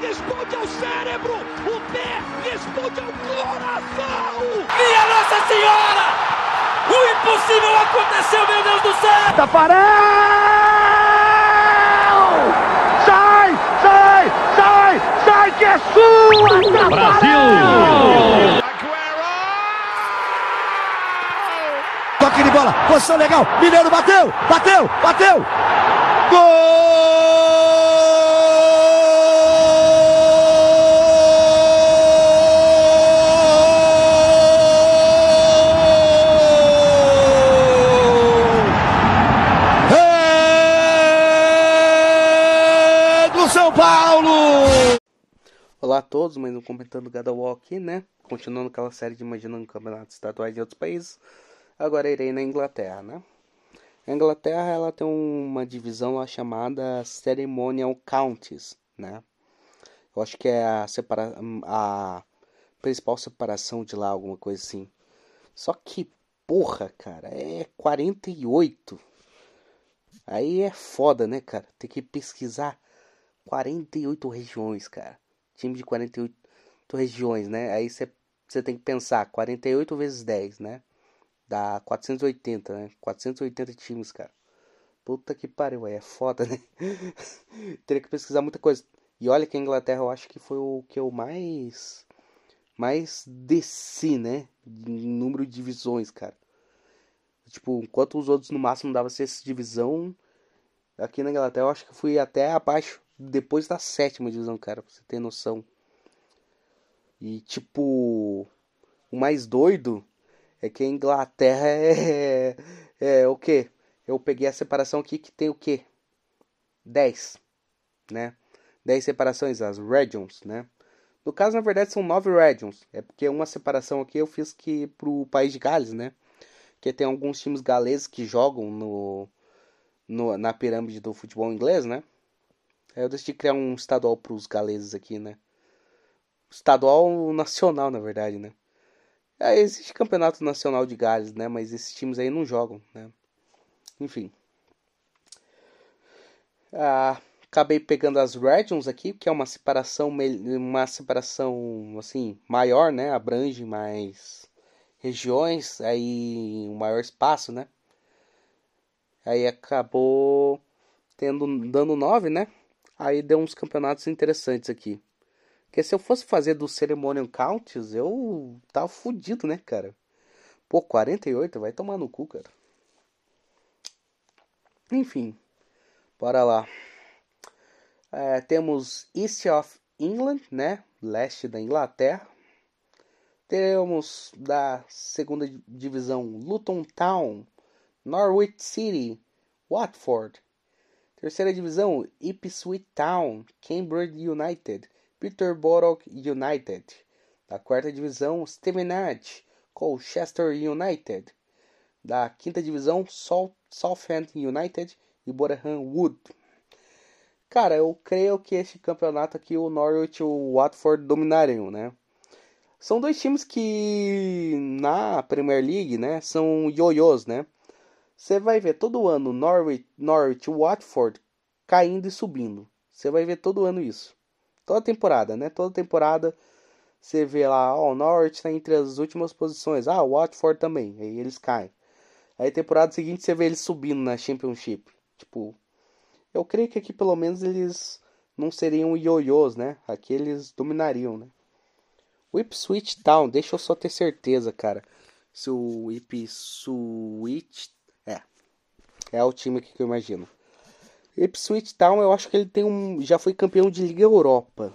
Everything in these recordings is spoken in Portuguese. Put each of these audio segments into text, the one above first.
Responde ao cérebro! O pé responde ao coração! Minha Nossa Senhora! O impossível aconteceu, meu Deus do céu! Tafarel! Sai! Sai! Sai! Sai que é sua! Brasil! Toque de bola, posição legal, Mineiro bateu, bateu, bateu! Gol! Olá a todos, mais um comentando Gadawall aqui, né? Continuando aquela série de imaginando campeonatos estaduais de outros países. Agora irei na Inglaterra, né? A Inglaterra ela tem uma divisão lá chamada Ceremonial Counties, né? Eu acho que é a, separa a principal separação de lá, alguma coisa assim. Só que, porra, cara, é 48. Aí é foda, né, cara? Tem que pesquisar 48 regiões, cara. Time de 48 regiões, né? Aí você tem que pensar 48 vezes 10, né? Dá 480, né? 480 times, cara. Puta que pariu, é foda, né? Teria que pesquisar muita coisa. E olha que a Inglaterra eu acho que foi o que eu mais. Mais desci, né? Em número de divisões, cara. Tipo, enquanto os outros no máximo dava sexta divisão, aqui na Inglaterra eu acho que fui até abaixo, depois da sétima divisão, cara, pra você ter noção. E tipo, o mais doido é que a Inglaterra é, é, é o que? Eu peguei a separação aqui que tem o que? 10, né? 10 separações, as regions, né? No caso, na verdade, são 9 regions. É porque uma separação aqui eu fiz que pro país de Gales, né? Que tem alguns times galeses que jogam no, no na pirâmide do futebol inglês, né? Aí eu decidi criar um estadual pros galeses aqui, né? Estadual nacional, na verdade, né? É, existe campeonato nacional de Gales, né? Mas esses times aí não jogam, né? Enfim. Ah, acabei pegando as regions aqui, que é uma separação, uma separação assim maior, né? Abrange mais regiões, aí um maior espaço, né? Aí acabou tendo dando 9, né? Aí deu uns campeonatos interessantes aqui. Porque se eu fosse fazer do Ceremonial Counts, eu tava fudido, né, cara? Pô, 48, vai tomar no cu, cara. Enfim, bora lá. É, temos East of England, né? Leste da Inglaterra. Temos da segunda divisão Luton Town, Norwich City, Watford. Terceira divisão Ipswich Town, Cambridge United, Peterborough United. Da quarta divisão Stevenage, Colchester United. Da quinta divisão Southampton United e Boreham Wood. Cara, eu creio que este campeonato aqui o Norwich e o Watford dominariam, né? São dois times que na Premier League, né, são ioiôs, né? Você vai ver todo ano Norwich, Norwich Watford caindo e subindo. Você vai ver todo ano isso. Toda temporada, né? Toda temporada você vê lá, ó, o Norwich está entre as últimas posições. Ah, Watford também. Aí eles caem. Aí temporada seguinte você vê eles subindo na Championship. Tipo, eu creio que aqui pelo menos eles não seriam ioiôs, né? Aqui eles dominariam, né? O Ipswich Town, deixa eu só ter certeza, cara. Se o Ipswich. É. O time que eu imagino. Ipswich Town, eu acho que ele tem um. Já foi campeão de Liga Europa.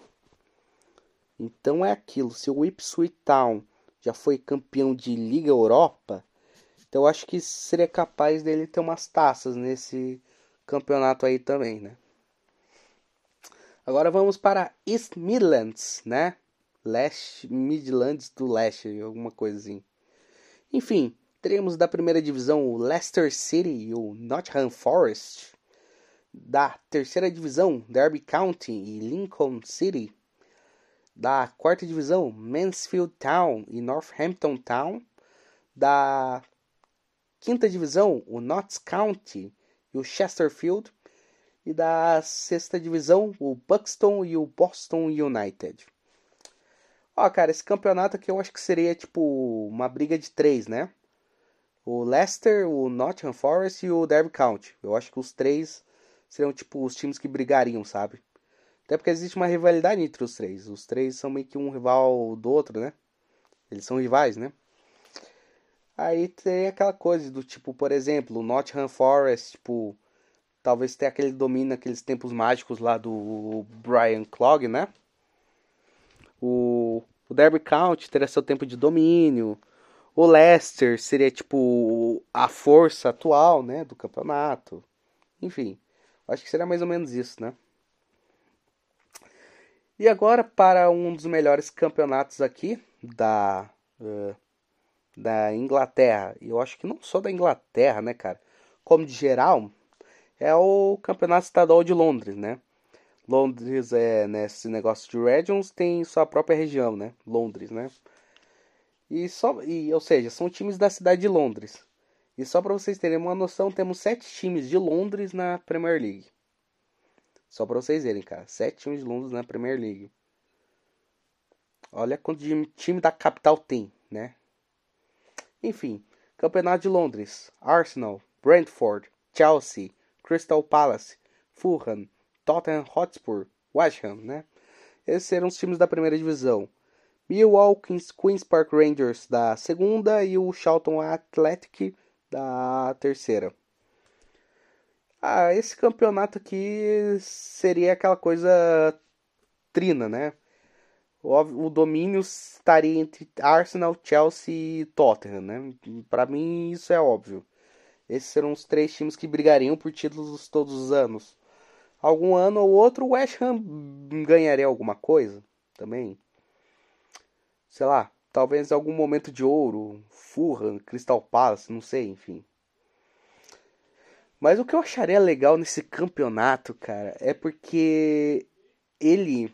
Então é aquilo. Se o Ipswich Town já foi campeão de Liga Europa, então eu acho que seria capaz dele ter umas taças nesse campeonato aí também, né? Agora vamos para East Midlands, né? Leste, Midlands do Leste, alguma assim. Enfim, teremos da primeira divisão o Leicester City e o Nottingham Forest. Da terceira divisão, Derby County e Lincoln City. Da quarta divisão, Mansfield Town e Northampton Town. Da quinta divisão, o Notts County e o Chesterfield. E da sexta divisão, o Buxton e o Boston United. Ó, cara, esse campeonato aqui eu acho que seria tipo uma briga de três, né? O Leicester, o Nottingham Forest e o Derby County. Eu acho que os três seriam tipo os times que brigariam, sabe? Até porque existe uma rivalidade entre os três. Os três são meio que um rival do outro, né? Eles são rivais, né? Aí tem aquela coisa do tipo, por exemplo, o Nottingham Forest, tipo, talvez tenha aquele domínio naqueles tempos mágicos lá do Brian Clog, né? O, o Derby County teria seu tempo de domínio. O Leicester seria tipo a força atual, né, do campeonato. Enfim, acho que seria mais ou menos isso, né? E agora para um dos melhores campeonatos aqui da uh, da Inglaterra. E eu acho que não só da Inglaterra, né, cara? Como de geral, é o Campeonato Estadual de Londres, né? Londres é nesse né, negócio de regions tem sua própria região, né? Londres, né? E só e ou seja, são times da cidade de Londres. E só para vocês terem uma noção, temos sete times de Londres na Premier League. Só para vocês verem, cara, sete times de Londres na Premier League. Olha quanto de time da capital tem, né? Enfim, Campeonato de Londres: Arsenal, Brentford, Chelsea, Crystal Palace, Fulham, Tottenham Hotspur, West Ham, né? Esses eram os times da primeira divisão. Millwall, Queen's Park Rangers da segunda e o Charlton Athletic da terceira. Ah, esse campeonato aqui seria aquela coisa trina, né? O, o domínio estaria entre Arsenal, Chelsea e Tottenham, né? Para mim isso é óbvio. Esses serão os três times que brigariam por títulos todos os anos algum ano ou outro o West Ham ganharia alguma coisa também. Sei lá, talvez algum momento de ouro, Fulham, Crystal Palace, não sei, enfim. Mas o que eu acharia legal nesse campeonato, cara, é porque ele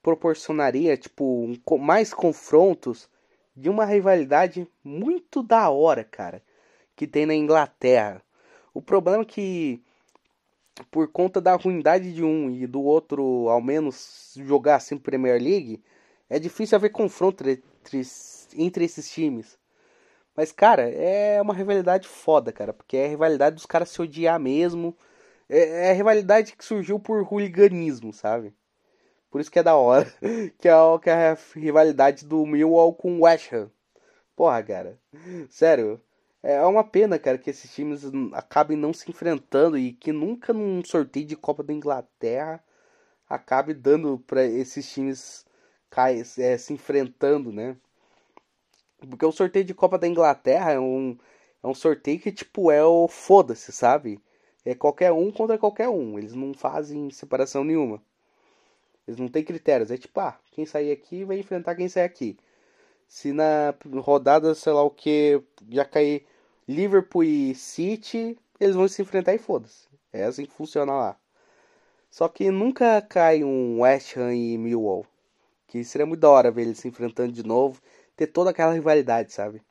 proporcionaria, tipo, mais confrontos de uma rivalidade muito da hora, cara, que tem na Inglaterra. O problema é que por conta da ruindade de um e do outro, ao menos, jogar assim Premier League, é difícil haver confronto entre, entre esses times. Mas, cara, é uma rivalidade foda, cara, porque é a rivalidade dos caras se odiar mesmo. É, é a rivalidade que surgiu por hooliganismo, sabe? Por isso que é da hora. que, é, que é a rivalidade do Millwall com o West Ham. Porra, cara. Sério. É uma pena, cara, que esses times acabem não se enfrentando e que nunca num sorteio de Copa da Inglaterra acabe dando para esses times cai, é, se enfrentando, né? Porque o sorteio de Copa da Inglaterra é um, é um sorteio que, tipo, é o foda-se, sabe? É qualquer um contra qualquer um. Eles não fazem separação nenhuma. Eles não têm critérios. É tipo, ah, quem sair aqui vai enfrentar quem sair aqui. Se na rodada, sei lá o que, já cair Liverpool e City, eles vão se enfrentar e foda-se. É assim que funciona lá. Só que nunca cai um West Ham e Millwall. Que seria muito da hora ver eles se enfrentando de novo. Ter toda aquela rivalidade, sabe?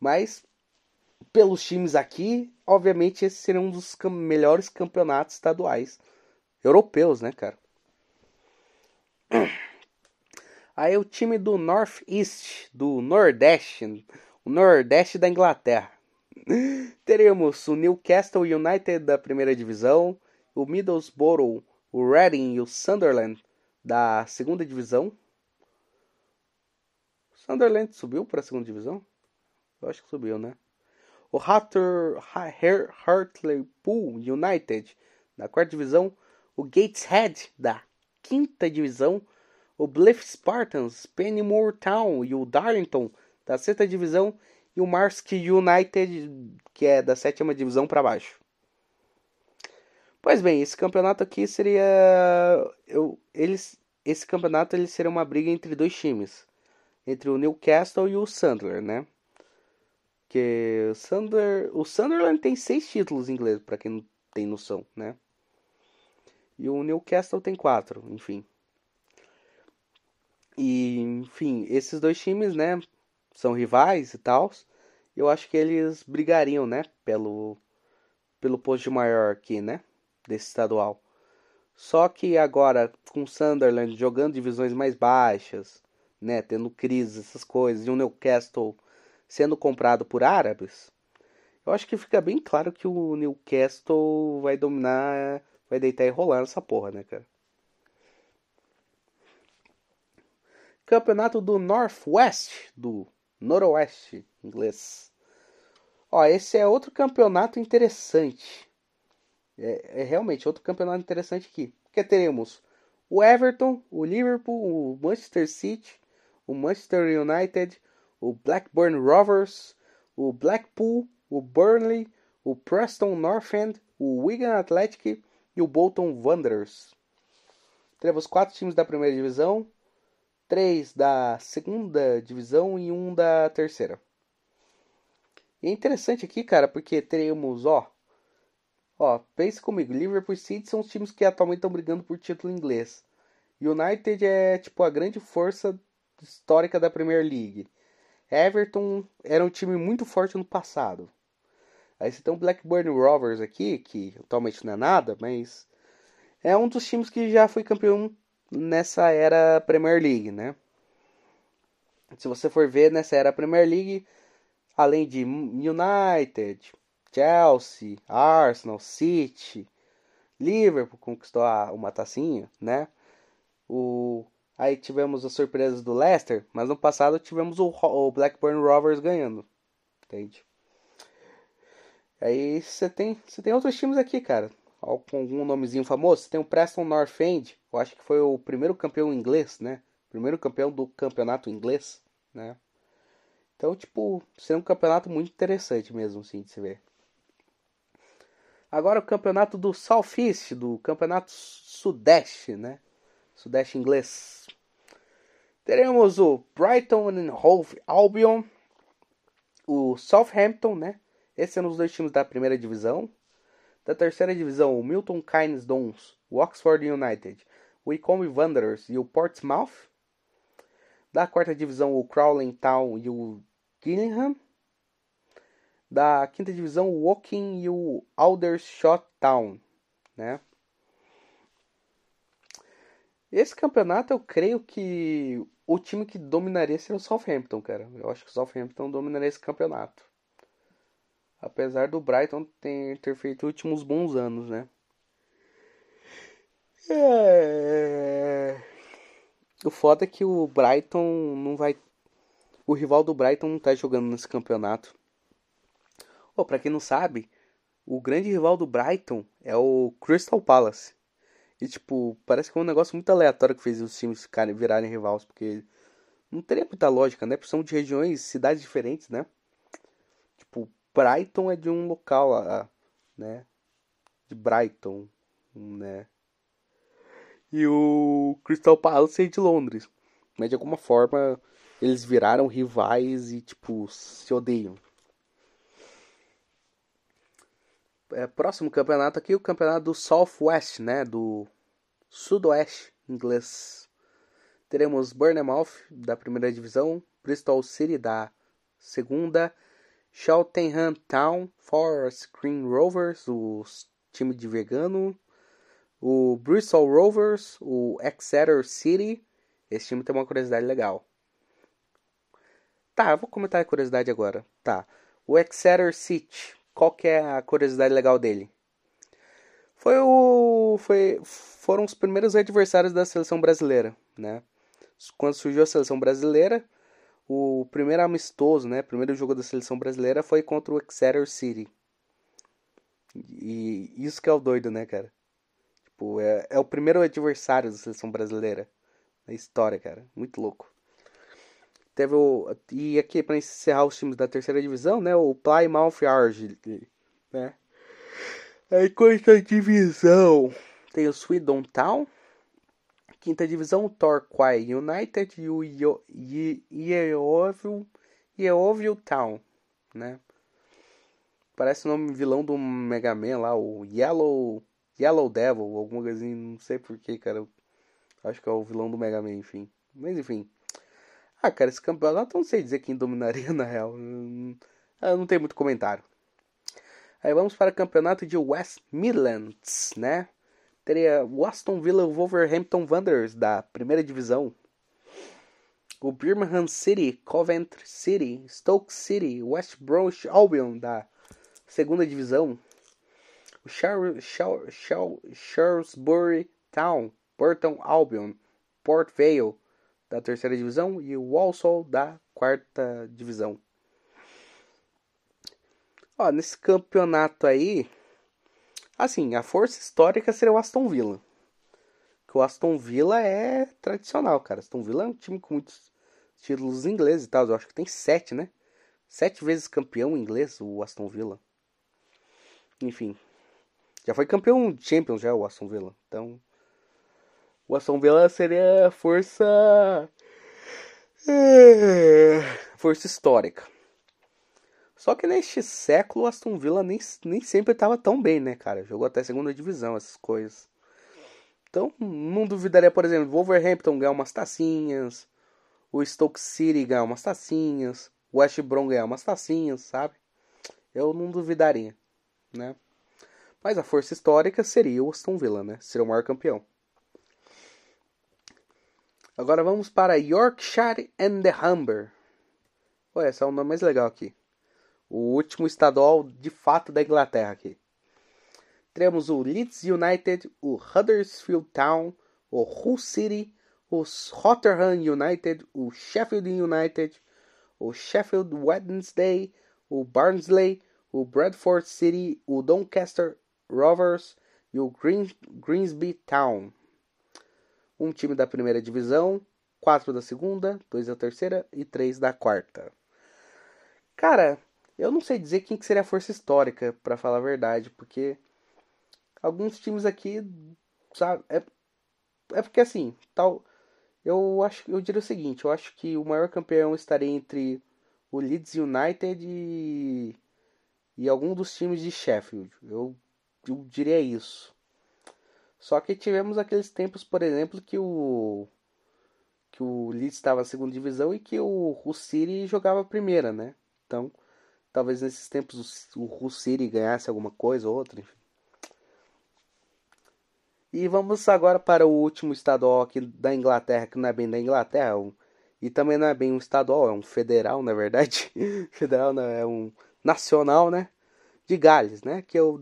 Mas, pelos times aqui, obviamente esse seria um dos cam melhores campeonatos estaduais europeus, né, cara? Aí o time do North East, do Nordeste, o Nordeste da Inglaterra. Teremos o Newcastle United da primeira divisão, o Middlesbrough, o Reading e o Sunderland da segunda divisão. Sunderland subiu para a segunda divisão? Eu acho que subiu, né? O Hatter, Hartlepool United da quarta divisão, o Gateshead da quinta divisão, o Blyth Spartans, Pennymore Town e o Darlington da sexta divisão e o Marsk United, que é da sétima divisão para baixo. Pois bem, esse campeonato aqui seria. Eu, eles, esse campeonato ele seria uma briga entre dois times. Entre o Newcastle e o Sunderland, né? Que o, Sunder, o Sunderland tem seis títulos em inglês, para quem não tem noção, né? E o Newcastle tem quatro, enfim. E, enfim, esses dois times, né? São rivais e tal. Eu acho que eles brigariam, né? Pelo, pelo posto de maior aqui, né? Desse estadual. Só que agora, com o Sunderland jogando divisões mais baixas, né? Tendo crise, essas coisas, e o Newcastle sendo comprado por árabes, eu acho que fica bem claro que o Newcastle vai dominar, vai deitar e rolar nessa porra, né, cara? Campeonato do Northwest, do Noroeste, inglês. Ó, esse é outro campeonato interessante. É, é, realmente outro campeonato interessante aqui. Porque teremos o Everton, o Liverpool, o Manchester City, o Manchester United, o Blackburn Rovers, o Blackpool, o Burnley, o Preston North End, o Wigan Athletic e o Bolton Wanderers. Teremos quatro times da primeira divisão, três da segunda divisão e um da terceira. E é interessante aqui, cara, porque teremos, ó, ó, pense comigo, Liverpool e City são os times que atualmente estão brigando por título inglês. United é tipo a grande força histórica da Premier League. Everton era um time muito forte no passado. Aí você tem o Blackburn Rovers aqui, que atualmente não é nada, mas é um dos times que já foi campeão nessa era Premier League, né? Se você for ver nessa era Premier League, além de United, Chelsea, Arsenal, City, Liverpool conquistou uma tacinha, né? O aí tivemos as surpresas do Leicester, mas no passado tivemos o, o Blackburn Rovers ganhando, entende? Aí você tem, você tem outros times aqui, cara com algum nomezinho famoso. Tem o Preston North End, eu acho que foi o primeiro campeão inglês, né? Primeiro campeão do campeonato inglês, né? Então, tipo, seria um campeonato muito interessante mesmo, assim, de se ver. Agora o campeonato do South East, do campeonato Sudeste, né? Sudeste inglês. Teremos o Brighton and Hove Albion, o Southampton, né? Esses são os dois times da primeira divisão. Da terceira divisão, o Milton Keynes Dons, o Oxford United, o Wycombe Wanderers e o Portsmouth. Da quarta divisão, o Crowley Town e o Gillingham. Da quinta divisão, o Woking e o Aldershot Town, né? Esse campeonato eu creio que o time que dominaria seria o Southampton, cara. Eu acho que o Southampton dominaria esse campeonato. Apesar do Brighton ter, ter feito últimos bons anos, né? É... O foda é que o Brighton não vai. O rival do Brighton não tá jogando nesse campeonato. Oh, pra quem não sabe, o grande rival do Brighton é o Crystal Palace. E tipo, parece que é um negócio muito aleatório que fez os times ficarem virarem rivais, porque não teria muita lógica, né? Porque são de regiões, cidades diferentes, né? Tipo, Brighton é de um local lá, né? De Brighton, né? E o Crystal Palace é de Londres. Mas de alguma forma eles viraram rivais e, tipo, se odeiam. É, próximo campeonato aqui, o campeonato do Southwest, né? Do Sudoeste inglês. Teremos Bournemouth da primeira divisão, Bristol City da segunda Cheltenham Town, Forest Green Rovers, o time de vegano, o Bristol Rovers, o Exeter City. Esse time tem uma curiosidade legal. Tá, eu vou comentar a curiosidade agora. Tá. O Exeter City, qual que é a curiosidade legal dele? Foi o foi foram os primeiros adversários da seleção brasileira, né? Quando surgiu a seleção brasileira, o primeiro amistoso, né? Primeiro jogo da seleção brasileira foi contra o Exeter City. E isso que é o doido, né, cara? Tipo, é, é o primeiro adversário da seleção brasileira na história, cara. Muito louco. Teve o. E aqui, para encerrar os times da terceira divisão, né? O Plymouth Argyle, né? Aí, quarta divisão tem o Swindon Town. Quinta divisão, o Torquay United e o Yeovil Town, né? Parece o nome vilão do Mega Man lá, o Yellow, Yellow Devil, alguma coisa assim, não sei porquê, cara. Acho que é o vilão do Mega Man, enfim. Mas enfim. Ah, cara, esse campeonato não sei dizer quem dominaria na real. Eu não tem muito comentário. Aí vamos para o campeonato de West Midlands, né? Teria o Aston Villa Wolverhampton Wanderers da primeira divisão. O Birmingham City, Coventry City, Stoke City, West Bromwich Albion da segunda divisão. O Shrewsbury Town, Burton Albion, Port Vale da terceira divisão e o Walsall da quarta divisão. Ó, nesse campeonato aí, assim, a força histórica seria o Aston Villa. Que o Aston Villa é tradicional, cara. Aston Villa é um time com muitos títulos ingleses e tal. Eu acho que tem sete, né? Sete vezes campeão inglês, o Aston Villa. Enfim. Já foi campeão Champions já, o Aston Villa. Então, o Aston Villa seria força. É, força histórica. Só que neste século o Aston Villa nem, nem sempre estava tão bem, né, cara? Jogou até segunda divisão, essas coisas. Então, não duvidaria, por exemplo, Wolverhampton ganhar umas tacinhas, o Stoke City ganhar umas tacinhas, o West Brom ganhar umas tacinhas, sabe? Eu não duvidaria, né? Mas a força histórica seria o Aston Villa, né? Seria o maior campeão. Agora vamos para Yorkshire and the Humber. Ué, esse é o nome mais legal aqui. O último estadual de fato da Inglaterra aqui. Temos o Leeds United, o Huddersfield Town, o Hull City, o Rotherham United, o Sheffield United, o Sheffield Wednesday, o Barnsley, o Bradford City, o Doncaster Rovers e o Green, Greensby Town um time da primeira divisão, quatro da segunda, dois da terceira e três da quarta. Cara, eu não sei dizer quem que seria a força histórica, para falar a verdade, porque alguns times aqui, sabe, é, é porque assim, tal, eu acho, eu diria o seguinte, eu acho que o maior campeão estaria entre o Leeds United e, e algum dos times de Sheffield. Eu, eu diria isso. Só que tivemos aqueles tempos, por exemplo, que o que o Leeds estava na segunda divisão e que o Hull City jogava a primeira, né? Então, talvez nesses tempos o Hull City ganhasse alguma coisa ou outra, enfim. E vamos agora para o último estadual aqui da Inglaterra, que não é bem da Inglaterra, e também não é bem um estadual, é um federal, na verdade. federal não, é um nacional, né? De Gales, né? Que eu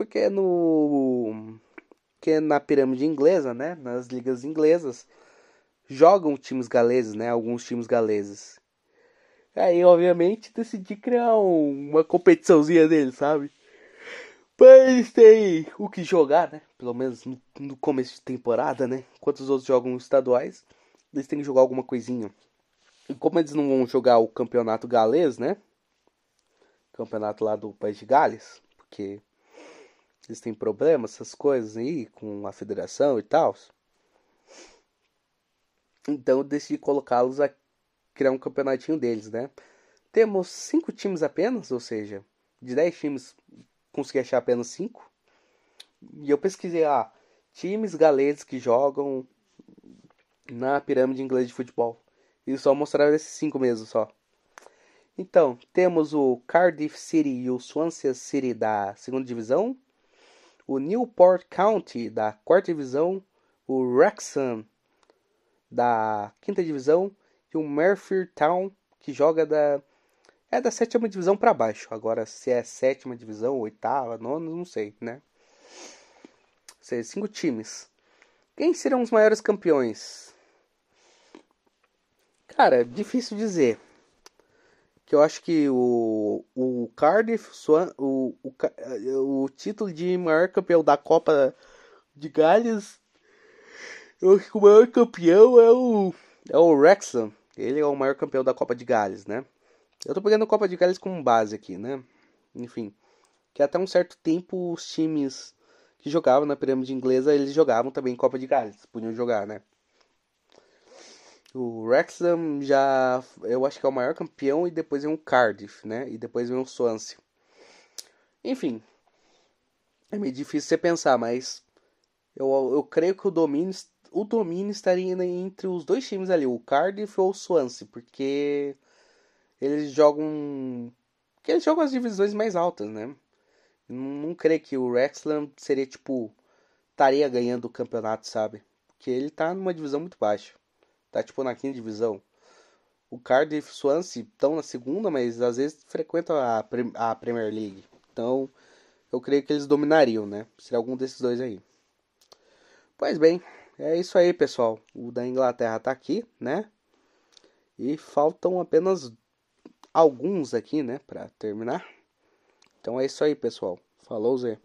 porque no que na pirâmide inglesa, né, nas ligas inglesas, jogam times galeses, né, alguns times galeses. Aí, obviamente, decidi criar um, uma competiçãozinha deles, sabe? Pra eles o que jogar, né? Pelo menos no, no, começo de temporada, né? Enquanto os outros jogam estaduais, eles têm que jogar alguma coisinha. E como eles não vão jogar o campeonato galês, né? Campeonato lá do País de Gales, porque existem problemas, essas coisas aí com a federação e tal. Então eu decidi colocá-los a criar um campeonatinho deles, né? Temos cinco times apenas, ou seja, de dez times consegui achar apenas cinco. E eu pesquisei, ah, times galeses que jogam na pirâmide inglesa de futebol. E só mostraram esses cinco mesmo só. Então, temos o Cardiff City e o Swansea City da segunda divisão o Newport County da quarta divisão, o Wrexham da quinta divisão e o Merthyr Town que joga da é da sétima divisão para baixo. Agora se é sétima divisão, oitava, nona, não sei, né? Ou cinco times. Quem serão os maiores campeões? Cara, difícil dizer que eu acho que o, o Cardiff, o, o, o título de maior campeão da Copa de Gales, eu acho que o maior campeão é o, é o Wrexham. Ele é o maior campeão da Copa de Gales, né? Eu tô pegando a Copa de Gales como base aqui, né? Enfim. que até um certo tempo os times que jogavam na pirâmide inglesa, eles jogavam também Copa de Gales, podiam jogar, né? O Wrexham já, eu acho que é o maior campeão e depois vem o Cardiff, né? E depois vem o Swansea. Enfim, é meio difícil você pensar, mas eu, eu creio que o domínio, o domínio estaria entre os dois times ali, o Cardiff ou o Swansea, porque eles jogam, porque eles jogam as divisões mais altas, né? Não, creio que o Wrexham seria tipo estaria ganhando o campeonato, sabe? Porque ele tá numa divisão muito baixa. Tá tipo na quinta divisão. O Cardiff e o Swansea estão na segunda, mas às vezes frequentam a, a Premier League. Então, eu creio que eles dominariam, né? Seria algum desses dois aí. Pois bem, é isso aí, pessoal. O da Inglaterra tá aqui, né? E faltam apenas alguns aqui, né, para terminar. Então é isso aí, pessoal. Falou, Zé.